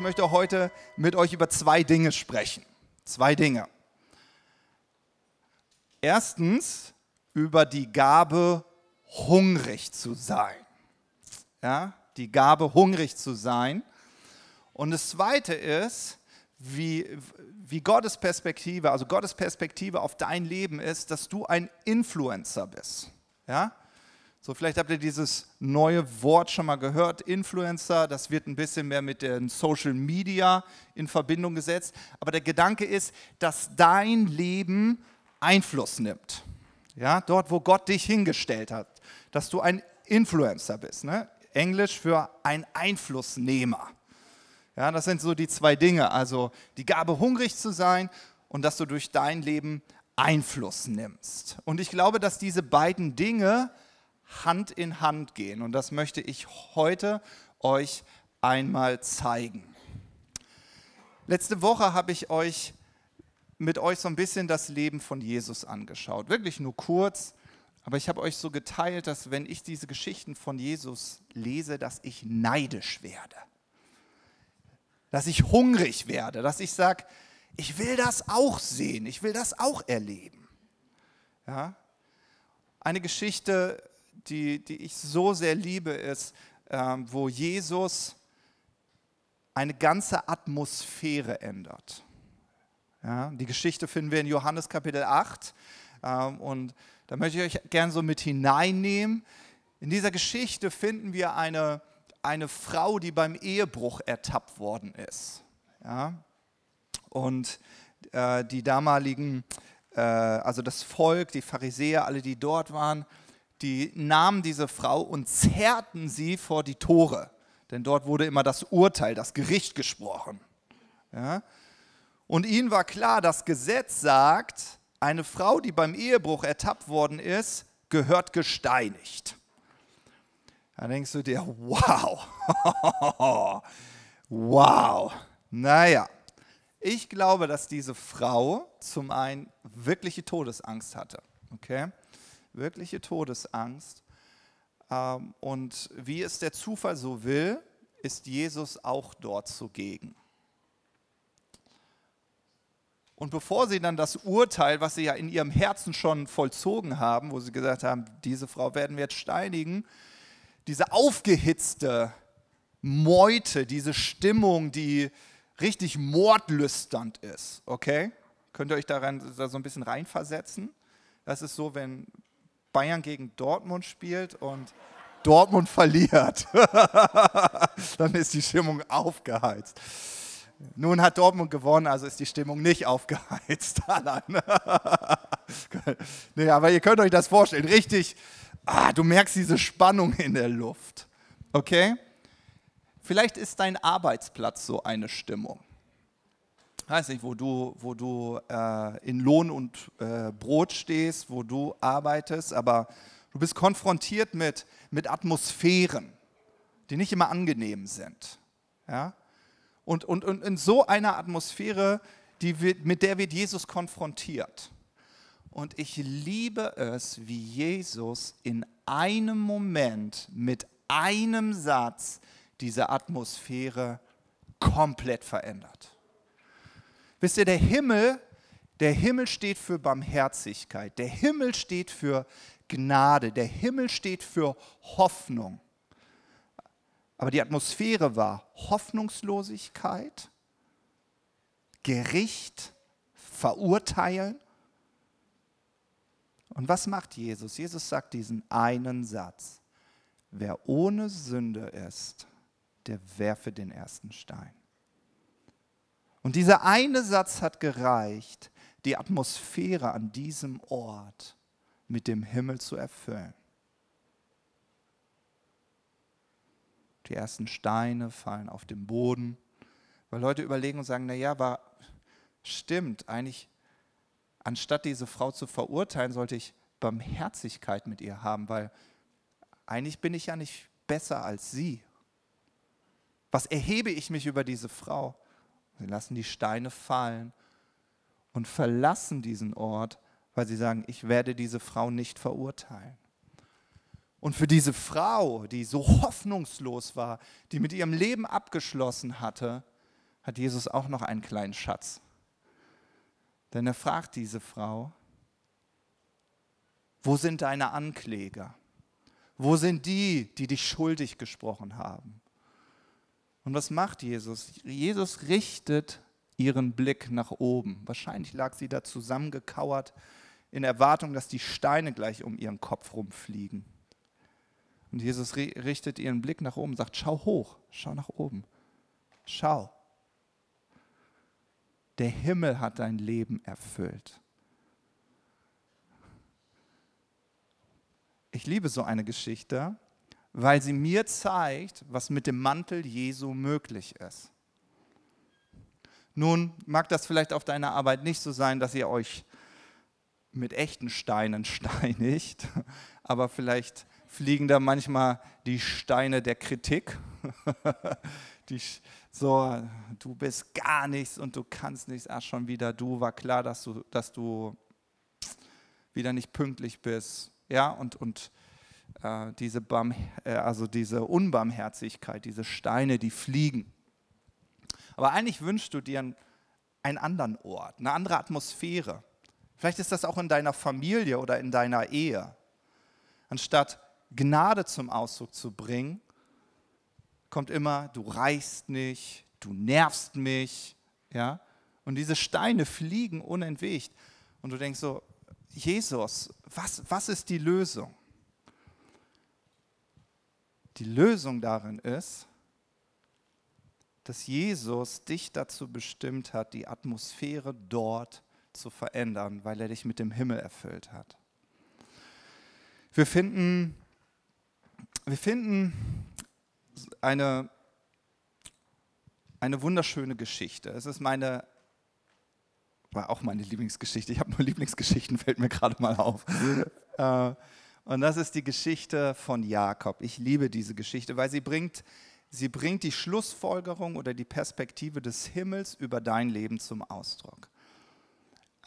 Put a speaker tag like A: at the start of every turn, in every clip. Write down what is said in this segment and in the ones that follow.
A: ich möchte heute mit euch über zwei Dinge sprechen. Zwei Dinge. Erstens über die Gabe, hungrig zu sein. Ja, die Gabe, hungrig zu sein. Und das Zweite ist, wie, wie Gottes Perspektive, also Gottes Perspektive auf dein Leben ist, dass du ein Influencer bist. Ja? So, vielleicht habt ihr dieses neue Wort schon mal gehört, Influencer. Das wird ein bisschen mehr mit den Social Media in Verbindung gesetzt. Aber der Gedanke ist, dass dein Leben Einfluss nimmt. Ja, dort, wo Gott dich hingestellt hat, dass du ein Influencer bist. Ne? Englisch für ein Einflussnehmer. Ja, das sind so die zwei Dinge. Also die Gabe, hungrig zu sein und dass du durch dein Leben Einfluss nimmst. Und ich glaube, dass diese beiden Dinge Hand in Hand gehen. Und das möchte ich heute euch einmal zeigen. Letzte Woche habe ich euch mit euch so ein bisschen das Leben von Jesus angeschaut. Wirklich nur kurz, aber ich habe euch so geteilt, dass wenn ich diese Geschichten von Jesus lese, dass ich neidisch werde. Dass ich hungrig werde, dass ich sage, ich will das auch sehen, ich will das auch erleben. Ja? Eine Geschichte die, die ich so sehr liebe, ist, ähm, wo Jesus eine ganze Atmosphäre ändert. Ja, die Geschichte finden wir in Johannes Kapitel 8 ähm, und da möchte ich euch gerne so mit hineinnehmen. In dieser Geschichte finden wir eine, eine Frau, die beim Ehebruch ertappt worden ist. Ja? Und äh, die damaligen, äh, also das Volk, die Pharisäer, alle, die dort waren, die nahmen diese Frau und zerrten sie vor die Tore. Denn dort wurde immer das Urteil, das Gericht gesprochen. Ja? Und ihnen war klar, das Gesetz sagt, eine Frau, die beim Ehebruch ertappt worden ist, gehört gesteinigt. Da denkst du dir, wow, wow. Naja, ich glaube, dass diese Frau zum einen wirkliche Todesangst hatte. Okay? Wirkliche Todesangst. Ähm, und wie es der Zufall so will, ist Jesus auch dort zugegen. Und bevor sie dann das Urteil, was sie ja in ihrem Herzen schon vollzogen haben, wo sie gesagt haben, diese Frau werden wir jetzt steinigen, diese aufgehitzte Meute, diese Stimmung, die richtig mordlüsternd ist, okay? Könnt ihr euch daran da so ein bisschen reinversetzen? Das ist so, wenn Bayern gegen Dortmund spielt und Dortmund verliert, dann ist die Stimmung aufgeheizt. Nun hat Dortmund gewonnen, also ist die Stimmung nicht aufgeheizt. nee, aber ihr könnt euch das vorstellen, richtig, ah, du merkst diese Spannung in der Luft. Okay? Vielleicht ist dein Arbeitsplatz so eine Stimmung weiß nicht, wo du, wo du äh, in Lohn und äh, Brot stehst, wo du arbeitest, aber du bist konfrontiert mit, mit Atmosphären, die nicht immer angenehm sind. Ja? Und, und, und in so einer Atmosphäre, die wird, mit der wird Jesus konfrontiert. Und ich liebe es, wie Jesus in einem Moment mit einem Satz diese Atmosphäre komplett verändert. Wisst ihr, der Himmel, der Himmel steht für Barmherzigkeit, der Himmel steht für Gnade, der Himmel steht für Hoffnung. Aber die Atmosphäre war Hoffnungslosigkeit, Gericht, Verurteilen. Und was macht Jesus? Jesus sagt diesen einen Satz. Wer ohne Sünde ist, der werfe den ersten Stein. Und dieser eine Satz hat gereicht, die Atmosphäre an diesem Ort mit dem Himmel zu erfüllen. Die ersten Steine fallen auf den Boden, weil Leute überlegen und sagen, naja, aber stimmt, eigentlich, anstatt diese Frau zu verurteilen, sollte ich Barmherzigkeit mit ihr haben, weil eigentlich bin ich ja nicht besser als sie. Was erhebe ich mich über diese Frau? Sie lassen die Steine fallen und verlassen diesen Ort, weil sie sagen, ich werde diese Frau nicht verurteilen. Und für diese Frau, die so hoffnungslos war, die mit ihrem Leben abgeschlossen hatte, hat Jesus auch noch einen kleinen Schatz. Denn er fragt diese Frau, wo sind deine Ankläger? Wo sind die, die dich schuldig gesprochen haben? Und was macht Jesus? Jesus richtet ihren Blick nach oben. Wahrscheinlich lag sie da zusammengekauert in Erwartung, dass die Steine gleich um ihren Kopf rumfliegen. Und Jesus richtet ihren Blick nach oben, sagt, schau hoch, schau nach oben, schau. Der Himmel hat dein Leben erfüllt. Ich liebe so eine Geschichte, weil sie mir zeigt, was mit dem Mantel Jesu möglich ist. Nun mag das vielleicht auf deiner Arbeit nicht so sein, dass ihr euch mit echten Steinen steinigt, aber vielleicht fliegen da manchmal die Steine der Kritik. die, so, du bist gar nichts und du kannst nichts. Ach, schon wieder du, war klar, dass du, dass du wieder nicht pünktlich bist. Ja, und, und äh, diese, Barm, äh, also diese Unbarmherzigkeit, diese Steine, die fliegen. Aber eigentlich wünschst du dir einen, einen anderen Ort, eine andere Atmosphäre. Vielleicht ist das auch in deiner Familie oder in deiner Ehe. Anstatt Gnade zum Ausdruck zu bringen, kommt immer, du reichst nicht, du nervst mich, ja? Und diese Steine fliegen unentwegt. Und du denkst so, Jesus, was, was ist die Lösung? Die Lösung darin ist, dass Jesus dich dazu bestimmt hat, die Atmosphäre dort zu verändern, weil er dich mit dem Himmel erfüllt hat. Wir finden, wir finden eine, eine wunderschöne Geschichte. Es ist meine, war auch meine Lieblingsgeschichte. Ich habe nur Lieblingsgeschichten, fällt mir gerade mal auf. Äh, und das ist die Geschichte von Jakob. Ich liebe diese Geschichte, weil sie bringt, sie bringt die Schlussfolgerung oder die Perspektive des Himmels über dein Leben zum Ausdruck.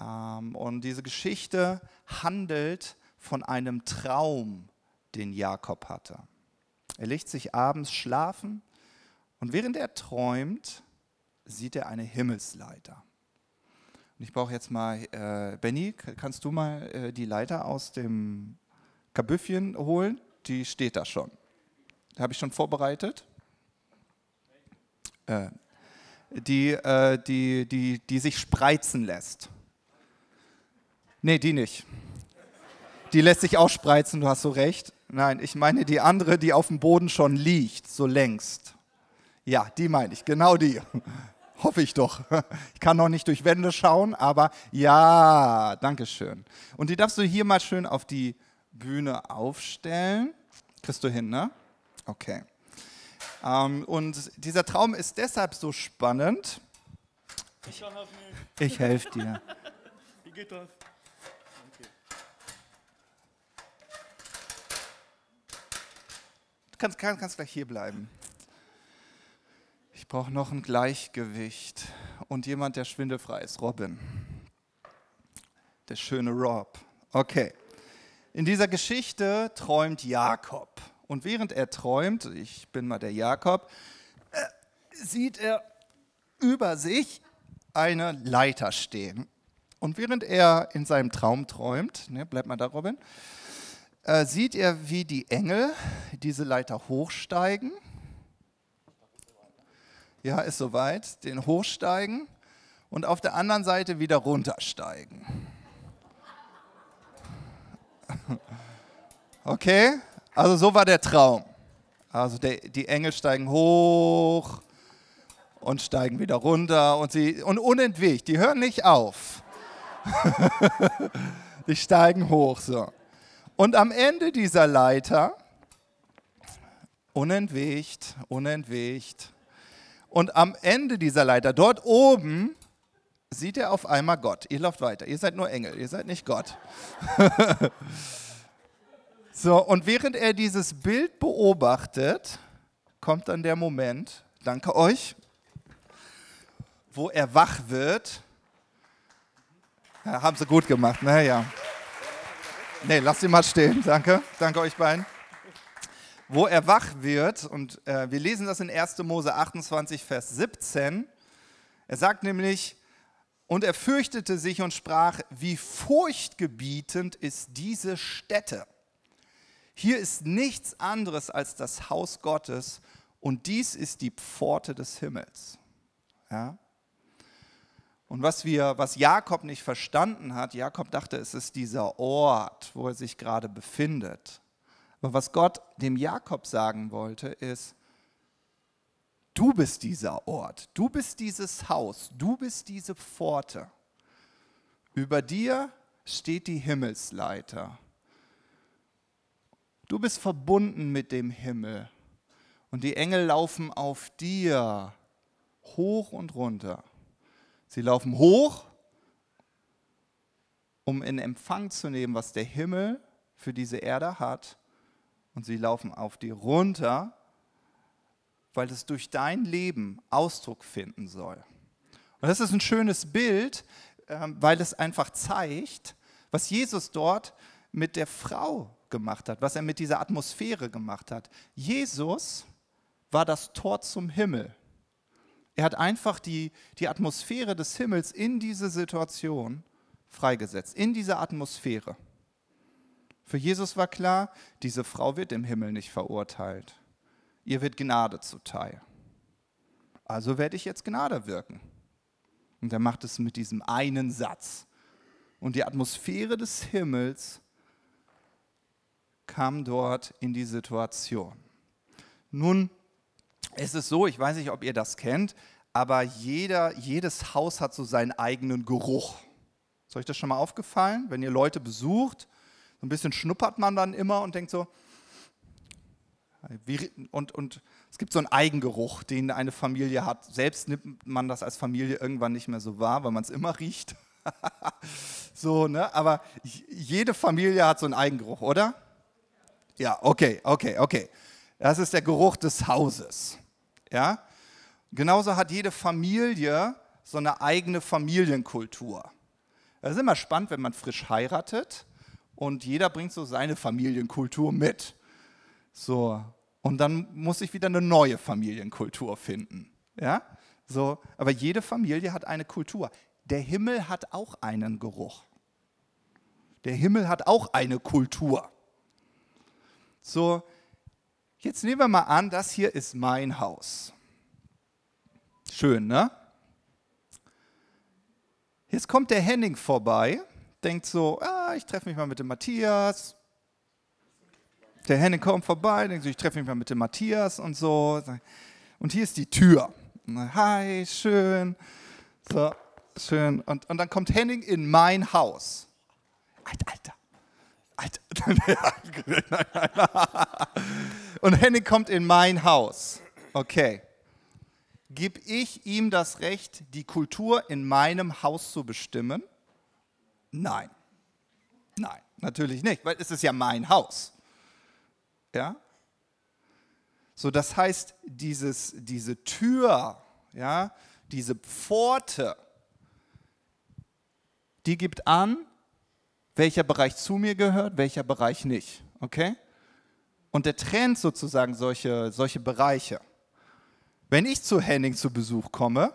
A: Ähm, und diese Geschichte handelt von einem Traum, den Jakob hatte. Er legt sich abends schlafen und während er träumt, sieht er eine Himmelsleiter. Und ich brauche jetzt mal, äh, Benny, kannst du mal äh, die Leiter aus dem Kabüffchen holen? Die steht da schon. Habe ich schon vorbereitet. Äh, die, äh, die, die, die sich spreizen lässt. Nee, die nicht. Die lässt sich ausspreizen, du hast so recht. Nein, ich meine die andere, die auf dem Boden schon liegt, so längst. Ja, die meine ich, genau die. Hoffe ich doch. Ich kann noch nicht durch Wände schauen, aber ja, danke schön. Und die darfst du hier mal schön auf die Bühne aufstellen. Kriegst du hin, ne? Okay. Ähm, und dieser Traum ist deshalb so spannend. Ich, ich helfe dir. Wie geht das? kannst, kannst, kannst gleich hier bleiben. Ich brauche noch ein Gleichgewicht und jemand, der schwindelfrei ist. Robin. Der schöne Rob. Okay. In dieser Geschichte träumt Jakob. Und während er träumt, ich bin mal der Jakob, äh, sieht er über sich eine Leiter stehen. Und während er in seinem Traum träumt, ne, bleib mal da, Robin, äh, sieht er, wie die Engel diese Leiter hochsteigen. Ja, ist soweit. Den hochsteigen und auf der anderen Seite wieder runtersteigen. Okay, also so war der Traum. Also der, die Engel steigen hoch und steigen wieder runter und sie und unentwegt, die hören nicht auf. die steigen hoch so. Und am Ende dieser Leiter, unentwegt, unentwegt, und am Ende dieser Leiter, dort oben, sieht er auf einmal Gott. Ihr lauft weiter, ihr seid nur Engel, ihr seid nicht Gott. so, und während er dieses Bild beobachtet, kommt dann der Moment, danke euch, wo er wach wird. Ja, haben sie gut gemacht, naja. Ne? Nee, lass sie mal stehen. Danke. Danke euch beiden. Wo er wach wird, und äh, wir lesen das in 1. Mose 28, Vers 17. Er sagt nämlich, und er fürchtete sich und sprach, wie furchtgebietend ist diese Stätte. Hier ist nichts anderes als das Haus Gottes und dies ist die Pforte des Himmels. Ja? Und was, wir, was Jakob nicht verstanden hat, Jakob dachte, es ist dieser Ort, wo er sich gerade befindet. Aber was Gott dem Jakob sagen wollte, ist, du bist dieser Ort, du bist dieses Haus, du bist diese Pforte. Über dir steht die Himmelsleiter. Du bist verbunden mit dem Himmel und die Engel laufen auf dir hoch und runter. Sie laufen hoch, um in Empfang zu nehmen, was der Himmel für diese Erde hat. Und sie laufen auf die runter, weil es durch dein Leben Ausdruck finden soll. Und das ist ein schönes Bild, ähm, weil es einfach zeigt, was Jesus dort mit der Frau gemacht hat, was er mit dieser Atmosphäre gemacht hat. Jesus war das Tor zum Himmel. Er hat einfach die, die Atmosphäre des Himmels in diese Situation freigesetzt, in diese Atmosphäre. Für Jesus war klar, diese Frau wird im Himmel nicht verurteilt. Ihr wird Gnade zuteil. Also werde ich jetzt Gnade wirken. Und er macht es mit diesem einen Satz. Und die Atmosphäre des Himmels kam dort in die Situation. Nun es ist so, ich weiß nicht, ob ihr das kennt, aber jeder, jedes Haus hat so seinen eigenen Geruch. Ist euch das schon mal aufgefallen? Wenn ihr Leute besucht, so ein bisschen schnuppert man dann immer und denkt so, und, und es gibt so einen Eigengeruch, den eine Familie hat. Selbst nimmt man das als Familie irgendwann nicht mehr so wahr, weil man es immer riecht. so, ne? Aber jede Familie hat so einen Eigengeruch, oder? Ja, okay, okay, okay. Das ist der Geruch des Hauses. Ja? Genauso hat jede Familie so eine eigene Familienkultur. Das ist immer spannend, wenn man frisch heiratet und jeder bringt so seine Familienkultur mit. So, und dann muss ich wieder eine neue Familienkultur finden. Ja? So, aber jede Familie hat eine Kultur. Der Himmel hat auch einen Geruch. Der Himmel hat auch eine Kultur. So, Jetzt nehmen wir mal an, das hier ist mein Haus. Schön, ne? Jetzt kommt der Henning vorbei, denkt so, ah, ich treffe mich mal mit dem Matthias. Der Henning kommt vorbei, denkt so, ich treffe mich mal mit dem Matthias und so. Und hier ist die Tür. Hi, schön. So, schön. Und, und dann kommt Henning in mein Haus. Alter, Alter. Alter. Und Henning kommt in mein Haus. Okay. Gib ich ihm das Recht, die Kultur in meinem Haus zu bestimmen? Nein. Nein, natürlich nicht, weil es ist ja mein Haus. Ja? So, das heißt, dieses, diese Tür, ja, diese Pforte, die gibt an, welcher Bereich zu mir gehört, welcher Bereich nicht. Okay? Und der trennt sozusagen solche, solche Bereiche. Wenn ich zu Henning zu Besuch komme,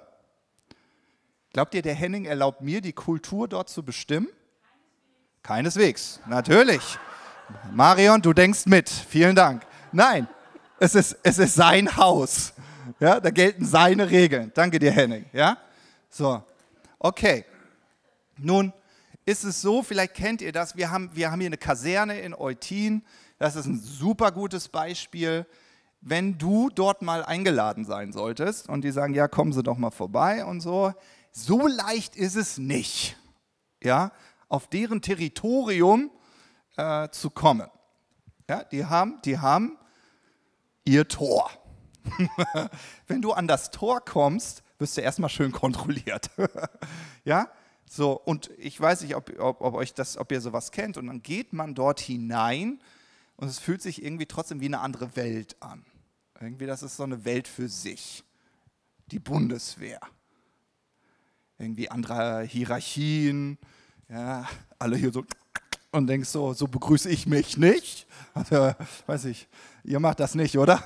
A: glaubt ihr, der Henning erlaubt mir, die Kultur dort zu bestimmen? Keineswegs, natürlich. Marion, du denkst mit. Vielen Dank. Nein, es ist, es ist sein Haus. Ja, da gelten seine Regeln. Danke dir, Henning. Ja? So, okay. Nun ist es so, vielleicht kennt ihr das, wir haben, wir haben hier eine Kaserne in Eutin. Das ist ein super gutes Beispiel. Wenn du dort mal eingeladen sein solltest und die sagen, ja, kommen Sie doch mal vorbei und so, so leicht ist es nicht, ja, auf deren Territorium äh, zu kommen. Ja, die haben, die haben ihr Tor. Wenn du an das Tor kommst, wirst du erstmal schön kontrolliert. ja, so, und ich weiß nicht, ob, ob, ob, euch das, ob ihr sowas kennt. Und dann geht man dort hinein und es fühlt sich irgendwie trotzdem wie eine andere Welt an. Irgendwie, das ist so eine Welt für sich. Die Bundeswehr. Irgendwie andere Hierarchien. Ja, alle hier so und denkst so, so begrüße ich mich nicht. Also, weiß ich, ihr macht das nicht, oder?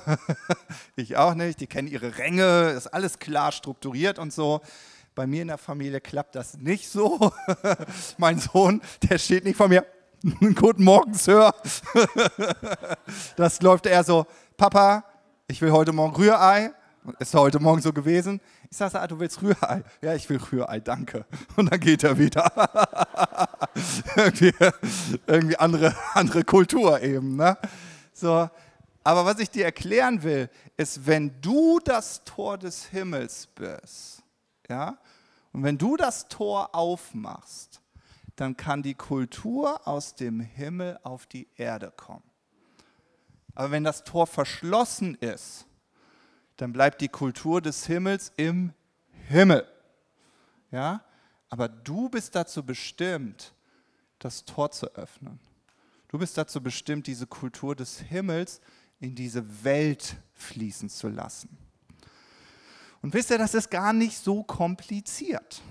A: ich auch nicht. Die kennen ihre Ränge, ist alles klar strukturiert und so. Bei mir in der Familie klappt das nicht so. mein Sohn, der steht nicht vor mir. Guten Morgen, Sir. das läuft eher so, Papa, ich will heute Morgen Rührei. Ist heute Morgen so gewesen. Ich sage, ah, du willst Rührei? Ja, ich will Rührei, danke. Und dann geht er wieder. irgendwie, irgendwie andere, andere Kultur eben. Ne? So. Aber was ich dir erklären will, ist, wenn du das Tor des Himmels bist, ja, und wenn du das Tor aufmachst, dann kann die Kultur aus dem Himmel auf die Erde kommen. Aber wenn das Tor verschlossen ist, dann bleibt die Kultur des Himmels im Himmel. Ja? Aber du bist dazu bestimmt, das Tor zu öffnen. Du bist dazu bestimmt, diese Kultur des Himmels in diese Welt fließen zu lassen. Und wisst ihr, das ist gar nicht so kompliziert.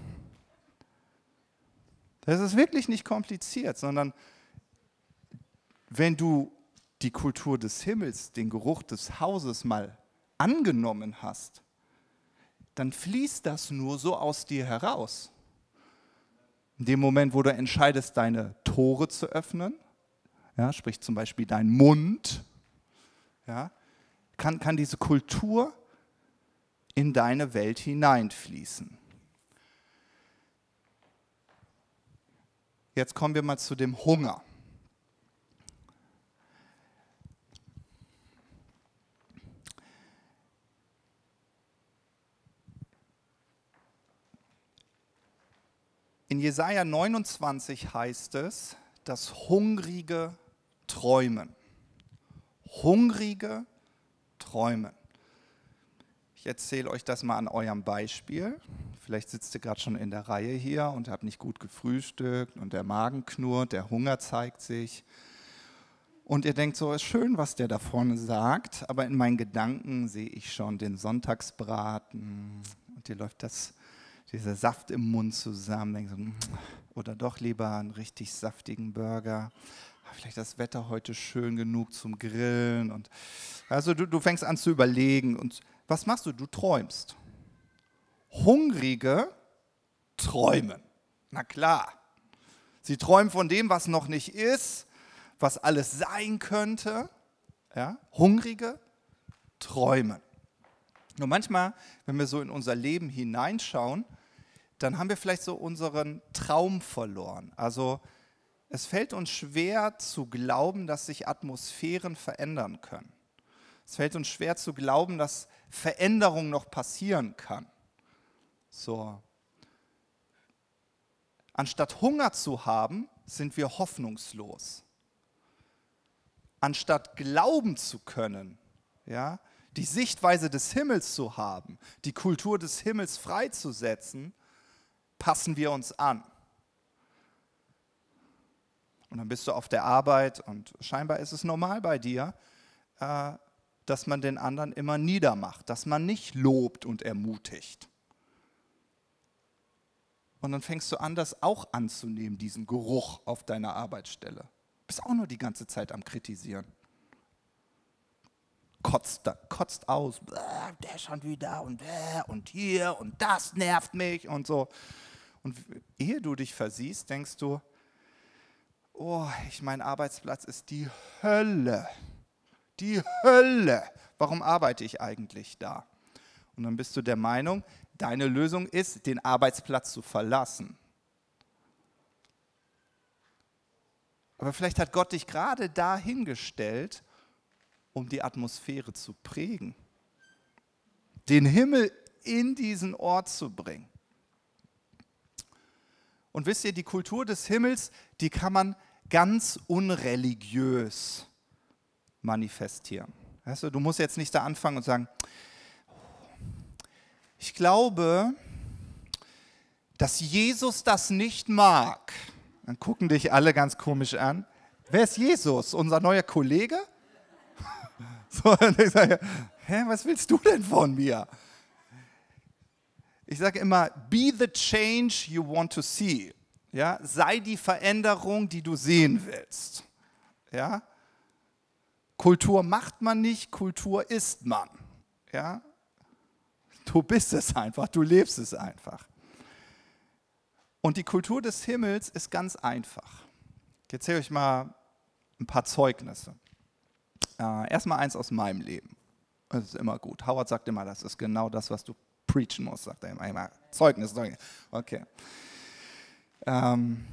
A: Das ist wirklich nicht kompliziert, sondern wenn du die Kultur des Himmels, den Geruch des Hauses mal angenommen hast, dann fließt das nur so aus dir heraus. In dem Moment, wo du entscheidest, deine Tore zu öffnen, ja, sprich zum Beispiel dein Mund, ja, kann, kann diese Kultur in deine Welt hineinfließen. Jetzt kommen wir mal zu dem Hunger. In Jesaja 29 heißt es, dass Hungrige träumen. Hungrige träumen. Ich erzähle euch das mal an eurem Beispiel. Vielleicht sitzt ihr gerade schon in der Reihe hier und habt nicht gut gefrühstückt und der Magen knurrt, der Hunger zeigt sich. Und ihr denkt so, ist schön, was der da vorne sagt, aber in meinen Gedanken sehe ich schon den Sonntagsbraten und dir läuft das dieser Saft im Mund zusammen. So, hm, oder doch lieber einen richtig saftigen Burger. Vielleicht das Wetter heute schön genug zum Grillen. Und also du, du fängst an zu überlegen. Und was machst du? Du träumst. Hungrige träumen. Na klar. Sie träumen von dem, was noch nicht ist, was alles sein könnte. Ja? Hungrige träumen. Nur manchmal, wenn wir so in unser Leben hineinschauen, dann haben wir vielleicht so unseren Traum verloren. Also es fällt uns schwer zu glauben, dass sich Atmosphären verändern können. Es fällt uns schwer zu glauben, dass Veränderung noch passieren kann. So. Anstatt Hunger zu haben, sind wir hoffnungslos. Anstatt glauben zu können, ja, die Sichtweise des Himmels zu haben, die Kultur des Himmels freizusetzen, passen wir uns an. Und dann bist du auf der Arbeit und scheinbar ist es normal bei dir, äh, dass man den anderen immer niedermacht, dass man nicht lobt und ermutigt. Und dann fängst du an, das auch anzunehmen, diesen Geruch auf deiner Arbeitsstelle. Bist auch nur die ganze Zeit am Kritisieren. Kotzt, kotzt aus, der schon wieder und der und hier und das nervt mich und so. Und ehe du dich versiehst, denkst du, oh, ich, mein Arbeitsplatz ist die Hölle. Die Hölle. Warum arbeite ich eigentlich da? Und dann bist du der Meinung, deine Lösung ist, den Arbeitsplatz zu verlassen. Aber vielleicht hat Gott dich gerade dahingestellt, um die Atmosphäre zu prägen, den Himmel in diesen Ort zu bringen. Und wisst ihr, die Kultur des Himmels, die kann man ganz unreligiös manifestieren. Weißt du, du musst jetzt nicht da anfangen und sagen, ich glaube, dass Jesus das nicht mag. Dann gucken dich alle ganz komisch an. Wer ist Jesus? Unser neuer Kollege? So, und ich sage, hä, was willst du denn von mir? Ich sage immer, be the change you want to see. Ja, sei die Veränderung, die du sehen willst. Ja? Kultur macht man nicht, Kultur ist man. Ja? Du bist es einfach, du lebst es einfach. Und die Kultur des Himmels ist ganz einfach. Ich erzähle euch mal ein paar Zeugnisse. Äh, erstmal eins aus meinem Leben. Das ist immer gut. Howard sagt immer, das ist genau das, was du preachen musst, sagt er immer. immer. Zeugnis, Zeugnis. Okay. Ähm,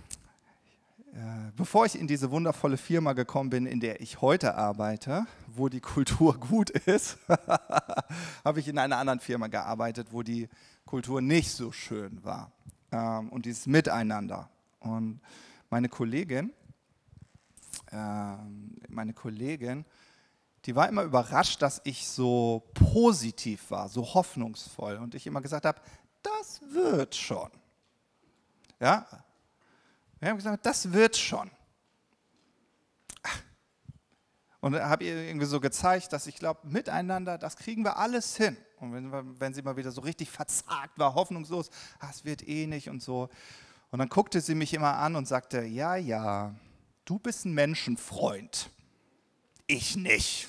A: äh, bevor ich in diese wundervolle Firma gekommen bin, in der ich heute arbeite, wo die Kultur gut ist, habe ich in einer anderen Firma gearbeitet, wo die Kultur nicht so schön war. Ähm, und dieses Miteinander. Und meine Kollegin, ähm, meine Kollegin, die war immer überrascht, dass ich so positiv war, so hoffnungsvoll und ich immer gesagt habe, das wird schon. Ja, wir haben gesagt, das wird schon. Und habe ihr irgendwie so gezeigt, dass ich glaube, miteinander, das kriegen wir alles hin. Und wenn, wenn sie mal wieder so richtig verzagt war, hoffnungslos, ah, es wird eh nicht und so. Und dann guckte sie mich immer an und sagte, ja, ja, du bist ein Menschenfreund. Ich nicht.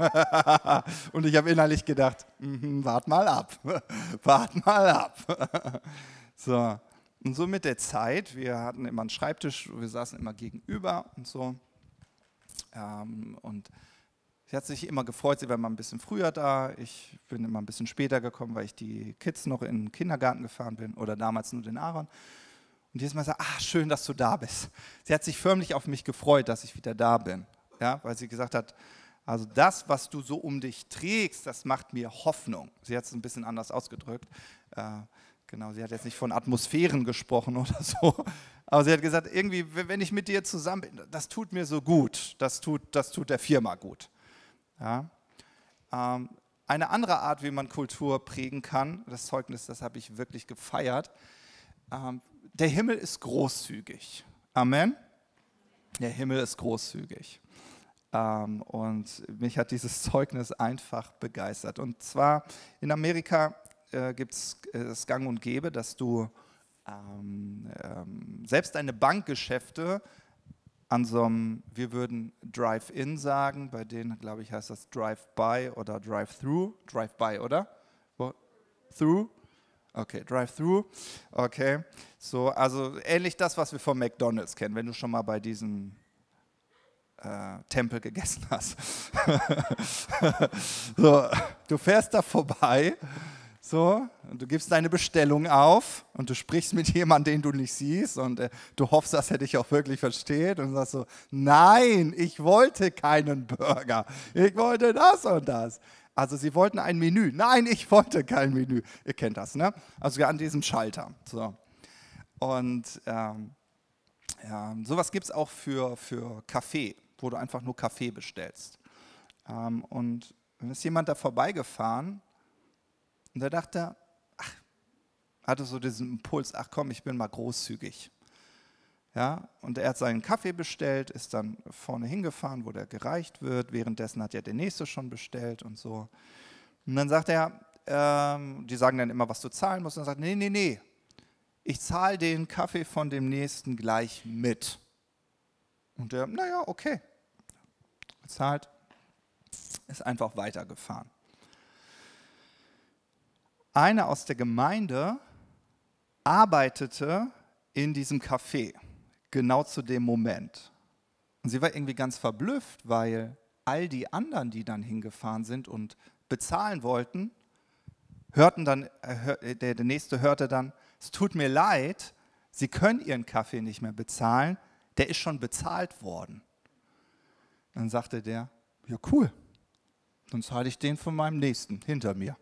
A: und ich habe innerlich gedacht, mm, wart mal ab, wart mal ab. so. Und so mit der Zeit, wir hatten immer einen Schreibtisch, wir saßen immer gegenüber und so. Ähm, und sie hat sich immer gefreut, sie wäre mal ein bisschen früher da. Ich bin immer ein bisschen später gekommen, weil ich die Kids noch in den Kindergarten gefahren bin oder damals nur den Aaron. Und jedes Mal sagt, ah, schön, dass du da bist. Sie hat sich förmlich auf mich gefreut, dass ich wieder da bin. Ja, weil sie gesagt hat, also das, was du so um dich trägst, das macht mir Hoffnung. Sie hat es ein bisschen anders ausgedrückt. Äh, Genau, sie hat jetzt nicht von Atmosphären gesprochen oder so, aber sie hat gesagt, irgendwie, wenn ich mit dir zusammen bin, das tut mir so gut, das tut, das tut der Firma gut. Ja? Ähm, eine andere Art, wie man Kultur prägen kann, das Zeugnis, das habe ich wirklich gefeiert, ähm, der Himmel ist großzügig. Amen. Der Himmel ist großzügig. Ähm, und mich hat dieses Zeugnis einfach begeistert. Und zwar in Amerika äh, gibt es äh, gang und gäbe, dass du ähm, ähm, selbst deine Bankgeschäfte an so einem, wir würden Drive-In sagen, bei denen, glaube ich, heißt das Drive-By oder Drive-Through. Drive-By, oder? Through? Okay, Drive-Through. Okay, so, also ähnlich das, was wir von McDonalds kennen, wenn du schon mal bei diesem äh, Tempel gegessen hast. so, du fährst da vorbei so, du gibst deine Bestellung auf und du sprichst mit jemandem, den du nicht siehst und äh, du hoffst, dass er dich auch wirklich versteht und sagst so, nein, ich wollte keinen Burger, ich wollte das und das. Also sie wollten ein Menü. Nein, ich wollte kein Menü. Ihr kennt das, ne? Also an diesem Schalter. So. Und ähm, ja, sowas gibt es auch für, für Kaffee, wo du einfach nur Kaffee bestellst. Ähm, und dann ist jemand da vorbeigefahren und da dachte ach, hatte so diesen Impuls, ach komm, ich bin mal großzügig. Ja, und er hat seinen Kaffee bestellt, ist dann vorne hingefahren, wo der gereicht wird. Währenddessen hat ja der Nächste schon bestellt und so. Und dann sagt er, ähm, die sagen dann immer, was du zahlen musst. Und er sagt, nee, nee, nee, ich zahle den Kaffee von dem Nächsten gleich mit. Und der, naja, okay. Bezahlt, ist einfach weitergefahren eine aus der Gemeinde arbeitete in diesem Café, genau zu dem Moment. Und sie war irgendwie ganz verblüfft, weil all die anderen, die dann hingefahren sind und bezahlen wollten, hörten dann, äh, der, der nächste hörte dann, es tut mir leid, Sie können Ihren Kaffee nicht mehr bezahlen, der ist schon bezahlt worden. Dann sagte der, ja cool, dann zahle ich den von meinem Nächsten hinter mir.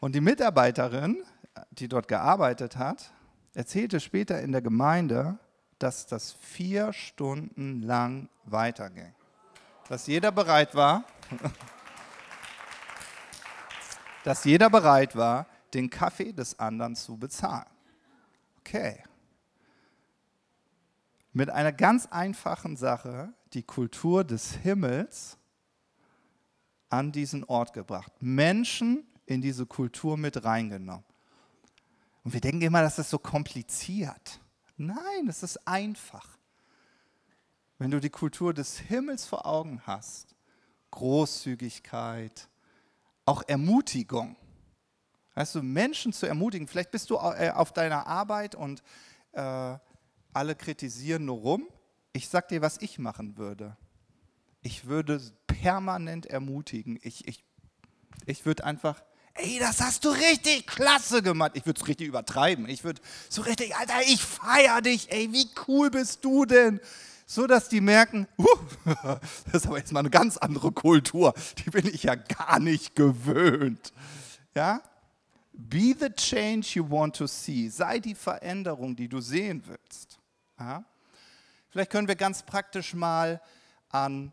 A: Und die Mitarbeiterin, die dort gearbeitet hat, erzählte später in der Gemeinde, dass das vier Stunden lang weiterging. Dass jeder bereit war, dass jeder bereit war, den Kaffee des anderen zu bezahlen. Okay. Mit einer ganz einfachen Sache die Kultur des Himmels an diesen Ort gebracht. Menschen in diese Kultur mit reingenommen. Und wir denken immer, das ist so kompliziert. Nein, es ist einfach. Wenn du die Kultur des Himmels vor Augen hast, Großzügigkeit, auch Ermutigung. Weißt du, Menschen zu ermutigen. Vielleicht bist du äh, auf deiner Arbeit und äh, alle kritisieren nur rum. Ich sag dir, was ich machen würde. Ich würde permanent ermutigen. Ich, ich, ich würde einfach, ey, das hast du richtig klasse gemacht. Ich würde es richtig übertreiben. Ich würde so richtig, Alter, ich feiere dich. Ey, wie cool bist du denn? so dass die merken, uh, das ist aber jetzt mal eine ganz andere Kultur, die bin ich ja gar nicht gewöhnt. Ja? Be the change you want to see. Sei die Veränderung, die du sehen willst. Ja? Vielleicht können wir ganz praktisch mal an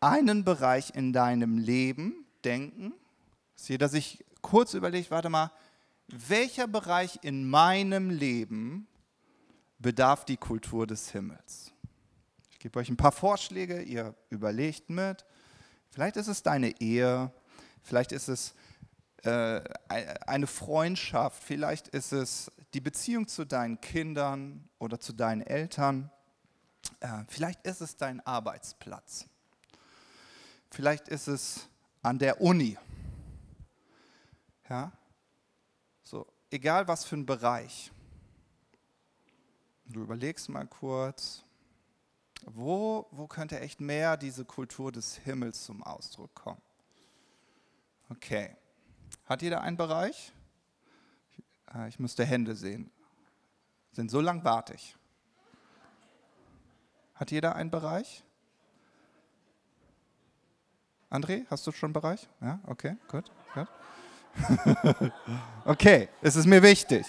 A: einen Bereich in deinem Leben denken, dass sich kurz überlegt, warte mal, welcher Bereich in meinem Leben bedarf die Kultur des Himmels? gebe euch ein paar Vorschläge, ihr überlegt mit. Vielleicht ist es deine Ehe, vielleicht ist es äh, eine Freundschaft, vielleicht ist es die Beziehung zu deinen Kindern oder zu deinen Eltern, äh, vielleicht ist es dein Arbeitsplatz, vielleicht ist es an der Uni. Ja? So, egal was für ein Bereich. Du überlegst mal kurz, wo, wo könnte echt mehr diese Kultur des Himmels zum Ausdruck kommen? Okay. Hat jeder einen Bereich? Ah, ich müsste Hände sehen. Sind so lang warte ich. Hat jeder einen Bereich? André, hast du schon einen Bereich? Ja, okay, gut. gut. okay, es ist mir wichtig.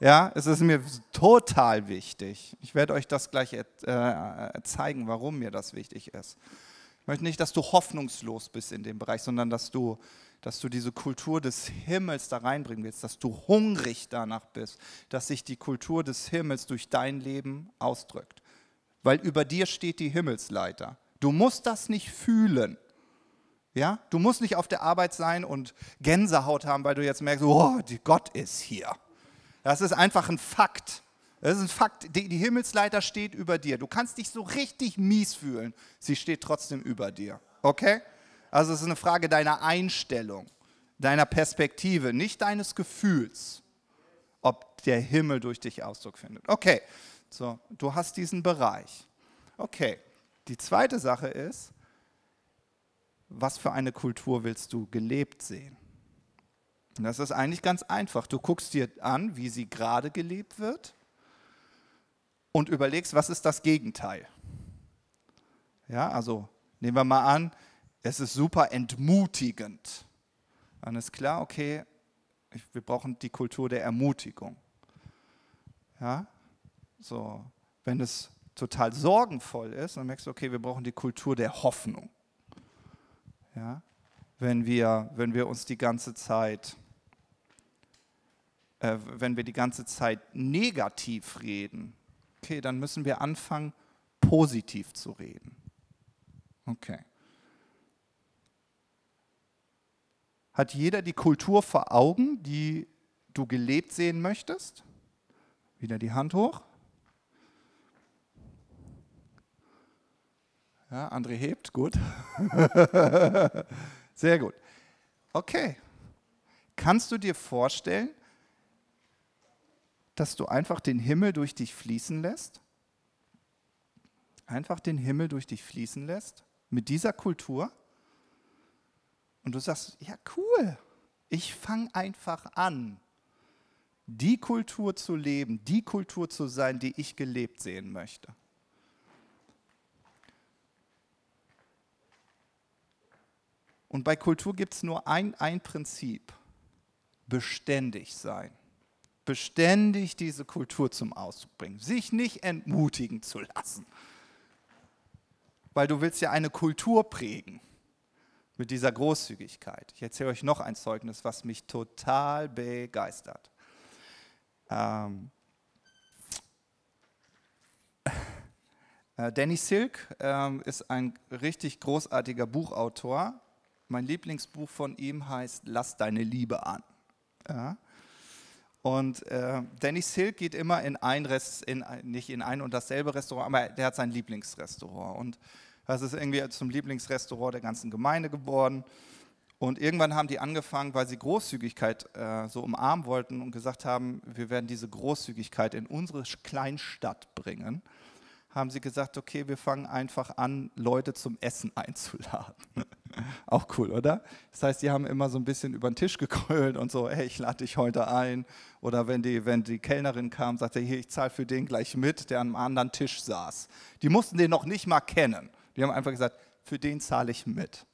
A: Ja, es ist mir total wichtig. Ich werde euch das gleich äh, zeigen, warum mir das wichtig ist. Ich möchte nicht, dass du hoffnungslos bist in dem Bereich, sondern dass du, dass du diese Kultur des Himmels da reinbringen willst, dass du hungrig danach bist, dass sich die Kultur des Himmels durch dein Leben ausdrückt. Weil über dir steht die Himmelsleiter. Du musst das nicht fühlen. Ja? Du musst nicht auf der Arbeit sein und Gänsehaut haben, weil du jetzt merkst, oh, Gott ist hier. Das ist einfach ein Fakt. Das ist ein Fakt. Die, Himmelsleiter steht über dir. Du kannst dich so richtig mies fühlen. Sie steht trotzdem über dir. Okay? Also es ist eine Frage deiner Einstellung, deiner Perspektive, nicht deines Gefühls, ob der Himmel durch dich Ausdruck findet. Okay, so, du hast diesen Bereich. Okay, die zweite Sache ist, was für eine Kultur willst du gelebt sehen? Und das ist eigentlich ganz einfach. Du guckst dir an, wie sie gerade gelebt wird und überlegst, was ist das Gegenteil. Ja, also nehmen wir mal an, es ist super entmutigend. Dann ist klar, okay, wir brauchen die Kultur der Ermutigung. Ja, so, wenn es total sorgenvoll ist, dann merkst du, okay, wir brauchen die Kultur der Hoffnung. Ja, wenn wir, wenn wir uns die ganze Zeit äh, wenn wir die ganze Zeit negativ reden, okay, dann müssen wir anfangen, positiv zu reden. Okay. Hat jeder die Kultur vor Augen, die du gelebt sehen möchtest? Wieder die Hand hoch. Ja, André hebt, gut. Sehr gut. Okay. Kannst du dir vorstellen, dass du einfach den Himmel durch dich fließen lässt? Einfach den Himmel durch dich fließen lässt? Mit dieser Kultur? Und du sagst, ja cool, ich fange einfach an, die Kultur zu leben, die Kultur zu sein, die ich gelebt sehen möchte. Und bei Kultur gibt es nur ein, ein Prinzip, beständig sein beständig diese Kultur zum Ausdruck bringen, sich nicht entmutigen zu lassen. Weil du willst ja eine Kultur prägen mit dieser Großzügigkeit. Ich erzähle euch noch ein Zeugnis, was mich total begeistert. Ähm, äh, Danny Silk ähm, ist ein richtig großartiger Buchautor. Mein Lieblingsbuch von ihm heißt Lass deine Liebe an. Ja? Und äh, Danny Silk geht immer in ein Rest, in, nicht in ein und dasselbe Restaurant, aber der hat sein Lieblingsrestaurant. Und das ist irgendwie zum Lieblingsrestaurant der ganzen Gemeinde geworden. Und irgendwann haben die angefangen, weil sie Großzügigkeit äh, so umarmen wollten und gesagt haben, wir werden diese Großzügigkeit in unsere Kleinstadt bringen, haben sie gesagt, okay, wir fangen einfach an, Leute zum Essen einzuladen. Auch cool, oder? Das heißt, die haben immer so ein bisschen über den Tisch gekrölt und so, hey, ich lade dich heute ein. Oder wenn die, wenn die Kellnerin kam, sagte, hier, ich zahle für den gleich mit, der einem anderen Tisch saß. Die mussten den noch nicht mal kennen. Die haben einfach gesagt, für den zahle ich mit.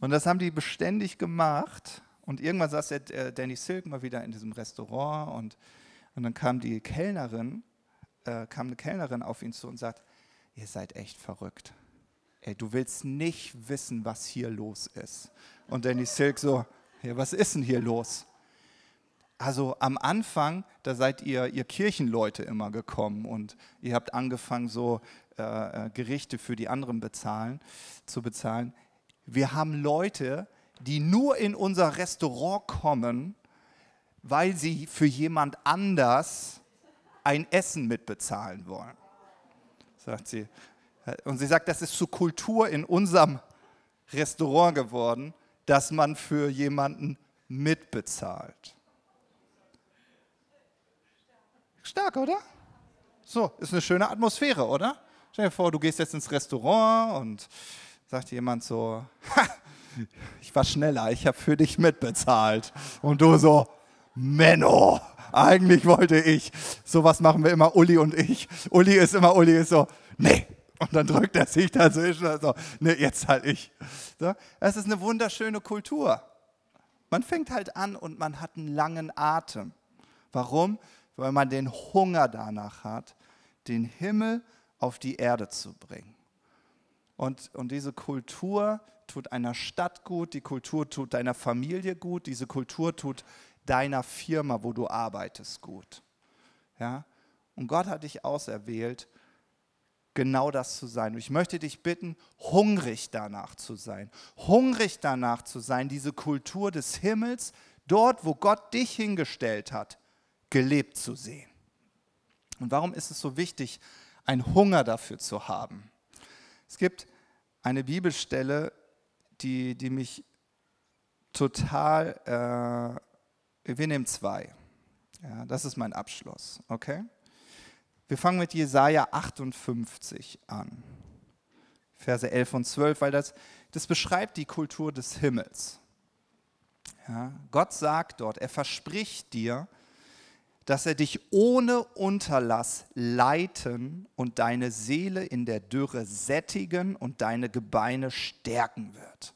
A: Und das haben die beständig gemacht. Und irgendwann saß der äh, Danny Silk mal wieder in diesem Restaurant und, und dann kam die Kellnerin, äh, kam eine Kellnerin auf ihn zu und sagt, ihr seid echt verrückt ey, du willst nicht wissen, was hier los ist. Und Danny Silk so, ja, was ist denn hier los? Also am Anfang, da seid ihr, ihr Kirchenleute immer gekommen und ihr habt angefangen, so äh, äh, Gerichte für die anderen bezahlen, zu bezahlen. Wir haben Leute, die nur in unser Restaurant kommen, weil sie für jemand anders ein Essen mitbezahlen wollen. Sagt sie, und sie sagt, das ist zur Kultur in unserem Restaurant geworden, dass man für jemanden mitbezahlt. Stark, oder? So, ist eine schöne Atmosphäre, oder? Stell dir vor, du gehst jetzt ins Restaurant und sagt jemand so, ich war schneller, ich habe für dich mitbezahlt. Und du so, Menno, eigentlich wollte ich. Sowas machen wir immer, Uli und ich. Uli ist immer, Uli ist so, nee, und dann drückt er sich dazwischen und so, ne, jetzt halt ich. So, das ist eine wunderschöne Kultur. Man fängt halt an und man hat einen langen Atem. Warum? Weil man den Hunger danach hat, den Himmel auf die Erde zu bringen. Und, und diese Kultur tut einer Stadt gut, die Kultur tut deiner Familie gut, diese Kultur tut deiner Firma, wo du arbeitest, gut. Ja? Und Gott hat dich auserwählt, genau das zu sein. Und ich möchte dich bitten, hungrig danach zu sein. Hungrig danach zu sein, diese Kultur des Himmels, dort, wo Gott dich hingestellt hat, gelebt zu sehen. Und warum ist es so wichtig, einen Hunger dafür zu haben? Es gibt eine Bibelstelle, die, die mich total, äh, wir nehmen zwei. Ja, das ist mein Abschluss, okay? Wir fangen mit Jesaja 58 an. Verse 11 und 12, weil das, das beschreibt die Kultur des Himmels. Ja, Gott sagt dort, er verspricht dir, dass er dich ohne Unterlass leiten und deine Seele in der Dürre sättigen und deine Gebeine stärken wird.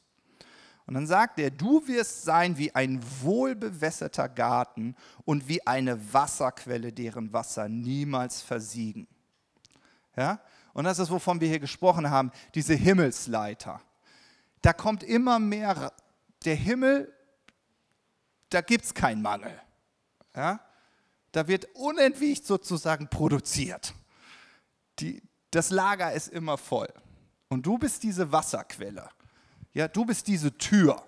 A: Und dann sagt er, du wirst sein wie ein wohlbewässerter Garten und wie eine Wasserquelle, deren Wasser niemals versiegen. Ja? Und das ist, wovon wir hier gesprochen haben, diese Himmelsleiter. Da kommt immer mehr, der Himmel, da gibt es keinen Mangel. Ja? Da wird unentwegt sozusagen produziert. Die, das Lager ist immer voll. Und du bist diese Wasserquelle. Ja, du bist diese Tür.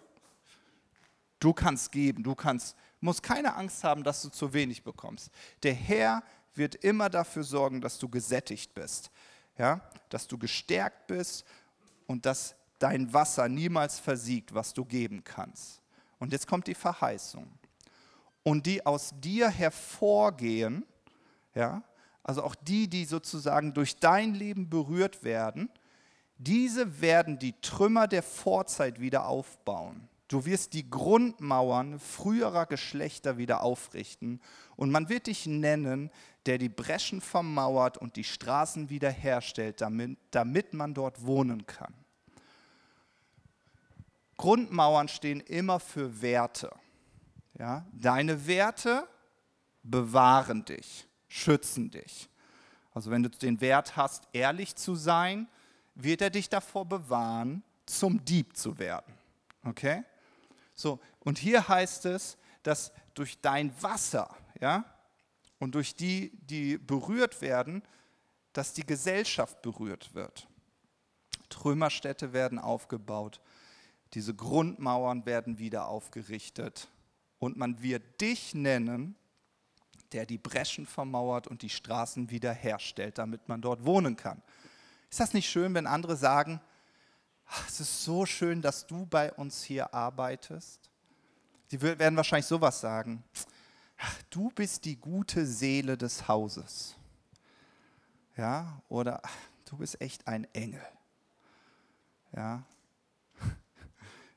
A: Du kannst geben, du kannst, musst keine Angst haben, dass du zu wenig bekommst. Der Herr wird immer dafür sorgen, dass du gesättigt bist, ja, dass du gestärkt bist und dass dein Wasser niemals versiegt, was du geben kannst. Und jetzt kommt die Verheißung. Und die aus dir hervorgehen, ja, also auch die, die sozusagen durch dein Leben berührt werden, diese werden die Trümmer der Vorzeit wieder aufbauen. Du wirst die Grundmauern früherer Geschlechter wieder aufrichten und man wird dich nennen, der die Breschen vermauert und die Straßen wiederherstellt, damit, damit man dort wohnen kann. Grundmauern stehen immer für Werte. Ja? Deine Werte bewahren dich, schützen dich. Also wenn du den Wert hast, ehrlich zu sein, wird er dich davor bewahren, zum Dieb zu werden. Okay? So, und hier heißt es, dass durch dein Wasser, ja, und durch die, die berührt werden, dass die Gesellschaft berührt wird. Trümmerstädte werden aufgebaut, diese Grundmauern werden wieder aufgerichtet und man wird dich nennen, der die Breschen vermauert und die Straßen wiederherstellt, damit man dort wohnen kann. Ist das nicht schön, wenn andere sagen, es ist so schön, dass du bei uns hier arbeitest? Die werden wahrscheinlich sowas sagen. du bist die gute Seele des Hauses. Ja, oder du bist echt ein Engel. Ja.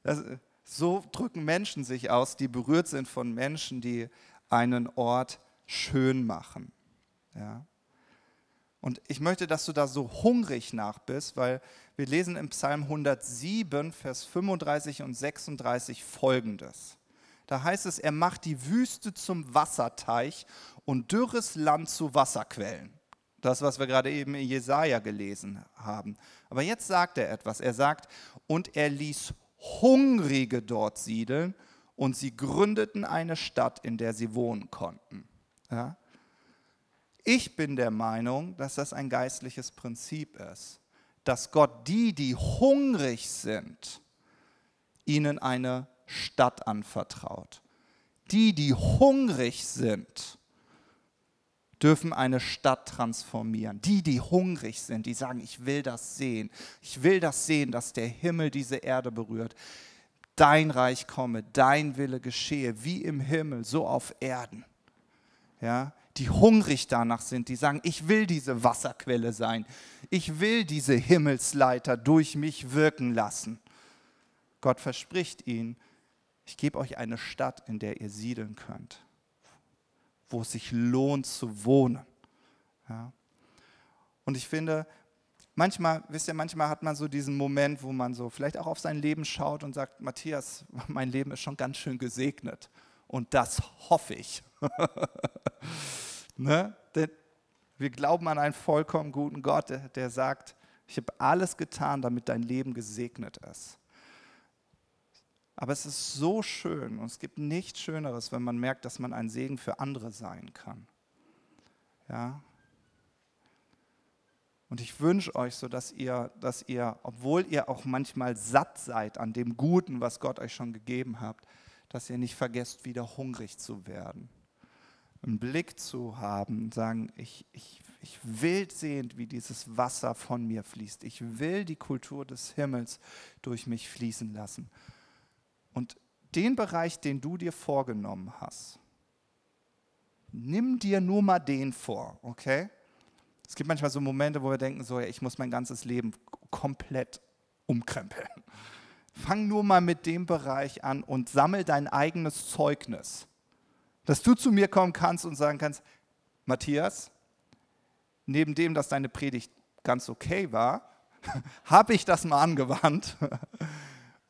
A: Das, so drücken Menschen sich aus, die berührt sind von Menschen, die einen Ort schön machen. Ja. Und ich möchte, dass du da so hungrig nach bist, weil wir lesen im Psalm 107, Vers 35 und 36 folgendes. Da heißt es, er macht die Wüste zum Wasserteich und dürres Land zu Wasserquellen. Das, was wir gerade eben in Jesaja gelesen haben. Aber jetzt sagt er etwas. Er sagt, und er ließ Hungrige dort siedeln und sie gründeten eine Stadt, in der sie wohnen konnten. Ja? Ich bin der Meinung, dass das ein geistliches Prinzip ist, dass Gott die, die hungrig sind, ihnen eine Stadt anvertraut. Die, die hungrig sind, dürfen eine Stadt transformieren. Die, die hungrig sind, die sagen, ich will das sehen. Ich will das sehen, dass der Himmel diese Erde berührt. Dein Reich komme, dein Wille geschehe, wie im Himmel, so auf Erden. Ja, die hungrig danach sind, die sagen, ich will diese Wasserquelle sein, ich will diese Himmelsleiter durch mich wirken lassen. Gott verspricht ihnen, ich gebe euch eine Stadt, in der ihr siedeln könnt, wo es sich lohnt zu wohnen. Ja. Und ich finde, manchmal, wisst ihr, manchmal hat man so diesen Moment, wo man so vielleicht auch auf sein Leben schaut und sagt, Matthias, mein Leben ist schon ganz schön gesegnet. Und das hoffe ich. ne? Denn wir glauben an einen vollkommen guten Gott, der, der sagt, ich habe alles getan, damit dein Leben gesegnet ist. Aber es ist so schön und es gibt nichts Schöneres, wenn man merkt, dass man ein Segen für andere sein kann. Ja? Und ich wünsche euch so, dass ihr, dass ihr, obwohl ihr auch manchmal satt seid an dem Guten, was Gott euch schon gegeben habt, dass ihr nicht vergesst, wieder hungrig zu werden. Einen Blick zu haben, sagen, ich, ich, ich will sehen, wie dieses Wasser von mir fließt. Ich will die Kultur des Himmels durch mich fließen lassen. Und den Bereich, den du dir vorgenommen hast, nimm dir nur mal den vor, okay? Es gibt manchmal so Momente, wo wir denken, so, ja, ich muss mein ganzes Leben komplett umkrempeln. Fang nur mal mit dem Bereich an und sammel dein eigenes Zeugnis. Dass du zu mir kommen kannst und sagen kannst, Matthias, neben dem, dass deine Predigt ganz okay war, habe ich das mal angewandt.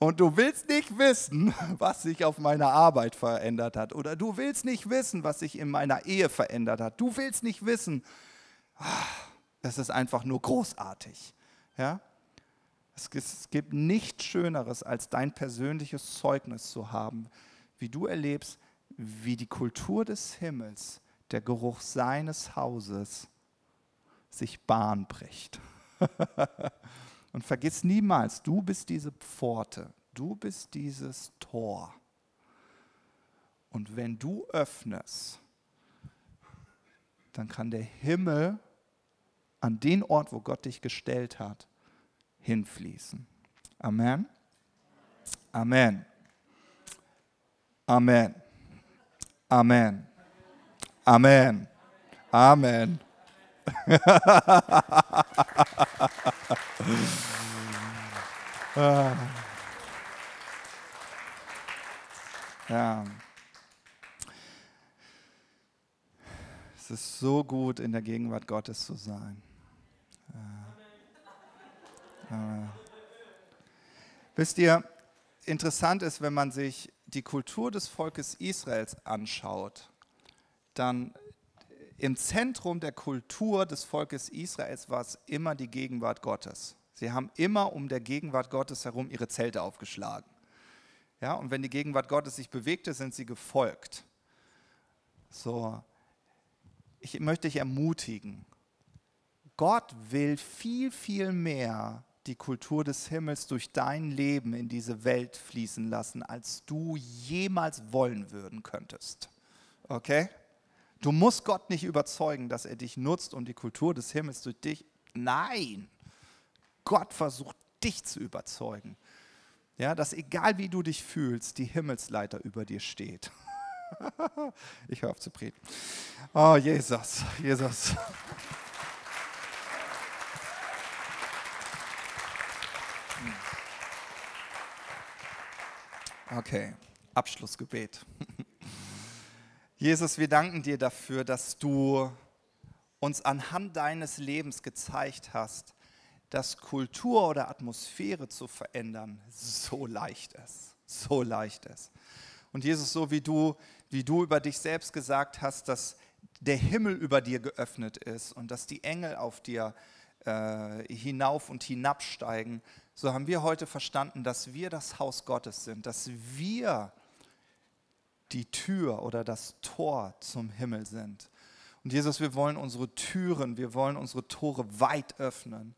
A: Und du willst nicht wissen, was sich auf meiner Arbeit verändert hat. Oder du willst nicht wissen, was sich in meiner Ehe verändert hat. Du willst nicht wissen. Ah, es ist einfach nur großartig. Ja? Es gibt nichts Schöneres, als dein persönliches Zeugnis zu haben, wie du erlebst, wie die Kultur des Himmels, der Geruch seines Hauses sich Bahn bricht. Und vergiss niemals, du bist diese Pforte, du bist dieses Tor. Und wenn du öffnest, dann kann der Himmel an den Ort, wo Gott dich gestellt hat, hinfließen. Amen. Amen. Amen. Amen. Amen. Amen. ja. Es ist so gut, in der Gegenwart Gottes zu sein. Äh, wisst ihr, interessant ist, wenn man sich die Kultur des Volkes Israels anschaut, dann im Zentrum der Kultur des Volkes Israels war es immer die Gegenwart Gottes. Sie haben immer um der Gegenwart Gottes herum ihre Zelte aufgeschlagen. Ja, und wenn die Gegenwart Gottes sich bewegte, sind sie gefolgt. So, ich möchte dich ermutigen. Gott will viel, viel mehr die Kultur des Himmels durch dein Leben in diese Welt fließen lassen, als du jemals wollen würden könntest. Okay? Du musst Gott nicht überzeugen, dass er dich nutzt, um die Kultur des Himmels durch dich. Nein! Gott versucht dich zu überzeugen. Ja, dass egal wie du dich fühlst, die Himmelsleiter über dir steht. ich höre auf zu predigen. Oh, Jesus, Jesus. Okay, Abschlussgebet. Jesus, wir danken dir dafür, dass du uns anhand deines Lebens gezeigt hast, dass Kultur oder Atmosphäre zu verändern so leicht ist. So leicht ist. Und Jesus, so wie du, wie du über dich selbst gesagt hast, dass der Himmel über dir geöffnet ist und dass die Engel auf dir äh, hinauf und hinabsteigen, so haben wir heute verstanden, dass wir das Haus Gottes sind, dass wir die Tür oder das Tor zum Himmel sind. Und Jesus, wir wollen unsere Türen, wir wollen unsere Tore weit öffnen,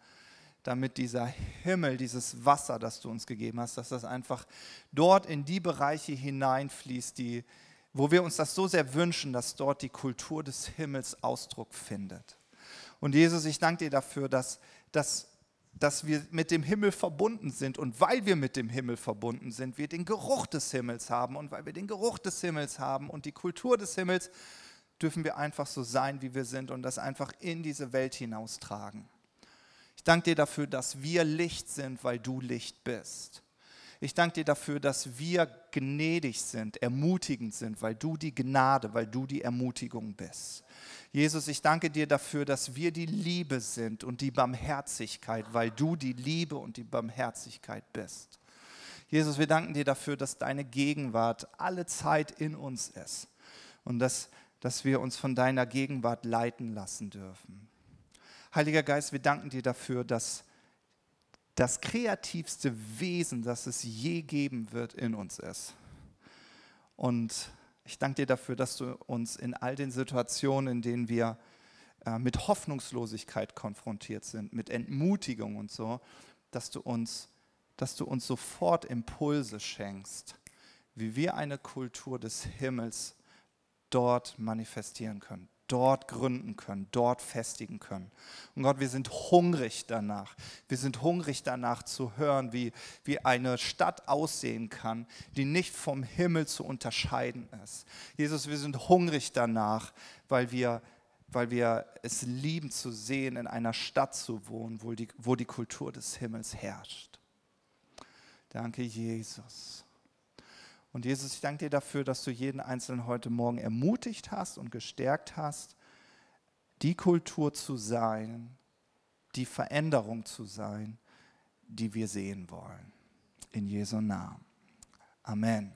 A: damit dieser Himmel, dieses Wasser, das du uns gegeben hast, dass das einfach dort in die Bereiche hineinfließt, die, wo wir uns das so sehr wünschen, dass dort die Kultur des Himmels Ausdruck findet. Und Jesus, ich danke dir dafür, dass, dass dass wir mit dem Himmel verbunden sind. Und weil wir mit dem Himmel verbunden sind, wir den Geruch des Himmels haben. Und weil wir den Geruch des Himmels haben und die Kultur des Himmels, dürfen wir einfach so sein, wie wir sind und das einfach in diese Welt hinaustragen. Ich danke dir dafür, dass wir Licht sind, weil du Licht bist. Ich danke dir dafür, dass wir gnädig sind, ermutigend sind, weil du die Gnade, weil du die Ermutigung bist. Jesus, ich danke dir dafür, dass wir die Liebe sind und die Barmherzigkeit, weil du die Liebe und die Barmherzigkeit bist. Jesus, wir danken dir dafür, dass deine Gegenwart alle Zeit in uns ist und dass, dass wir uns von deiner Gegenwart leiten lassen dürfen. Heiliger Geist, wir danken dir dafür, dass das kreativste Wesen, das es je geben wird, in uns ist. Und ich danke dir dafür, dass du uns in all den Situationen, in denen wir äh, mit Hoffnungslosigkeit konfrontiert sind, mit Entmutigung und so, dass du uns, dass du uns sofort Impulse schenkst, wie wir eine Kultur des Himmels dort manifestieren können dort gründen können, dort festigen können. Und Gott, wir sind hungrig danach. Wir sind hungrig danach zu hören, wie, wie eine Stadt aussehen kann, die nicht vom Himmel zu unterscheiden ist. Jesus, wir sind hungrig danach, weil wir, weil wir es lieben zu sehen, in einer Stadt zu wohnen, wo die, wo die Kultur des Himmels herrscht. Danke, Jesus. Und Jesus, ich danke dir dafür, dass du jeden Einzelnen heute Morgen ermutigt hast und gestärkt hast, die Kultur zu sein, die Veränderung zu sein, die wir sehen wollen. In Jesu Namen. Amen.